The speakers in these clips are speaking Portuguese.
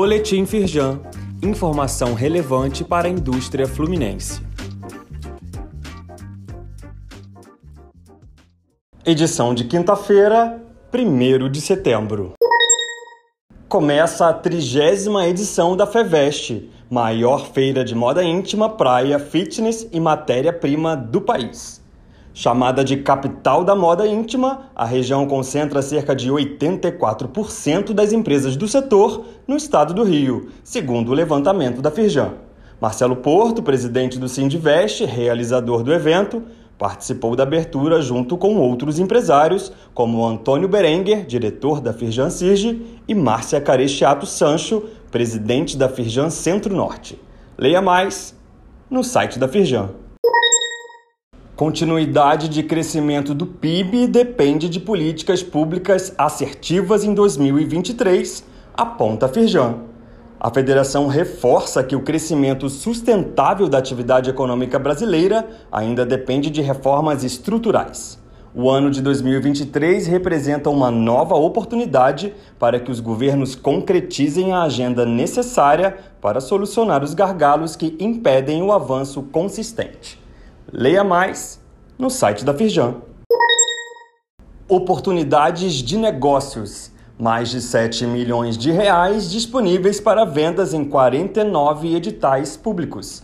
Boletim Firjan. Informação relevante para a indústria fluminense. Edição de quinta-feira, 1 de setembro. Começa a trigésima edição da FEVEST, maior feira de moda íntima, praia, fitness e matéria-prima do país. Chamada de capital da moda íntima, a região concentra cerca de 84% das empresas do setor no estado do Rio, segundo o levantamento da Firjan. Marcelo Porto, presidente do Sindivest, realizador do evento, participou da abertura junto com outros empresários, como Antônio Berenguer, diretor da Firjan Sirge, e Márcia Carechiato Sancho, presidente da Firjan Centro-Norte. Leia mais no site da Firjan. Continuidade de crescimento do PIB depende de políticas públicas assertivas em 2023, aponta Firjan. A federação reforça que o crescimento sustentável da atividade econômica brasileira ainda depende de reformas estruturais. O ano de 2023 representa uma nova oportunidade para que os governos concretizem a agenda necessária para solucionar os gargalos que impedem o avanço consistente. Leia mais no site da Firjan. Oportunidades de negócios. Mais de 7 milhões de reais disponíveis para vendas em 49 editais públicos.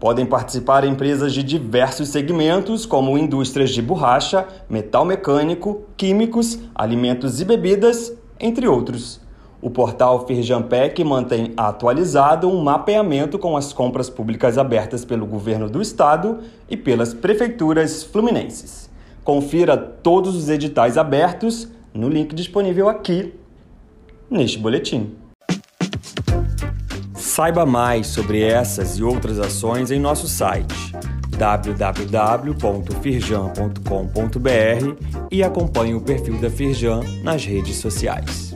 Podem participar empresas de diversos segmentos, como indústrias de borracha, metal mecânico, químicos, alimentos e bebidas, entre outros. O portal Firjampec mantém atualizado um mapeamento com as compras públicas abertas pelo governo do estado e pelas prefeituras fluminenses. Confira todos os editais abertos no link disponível aqui neste boletim. Saiba mais sobre essas e outras ações em nosso site www.firjan.com.br e acompanhe o perfil da Firjan nas redes sociais.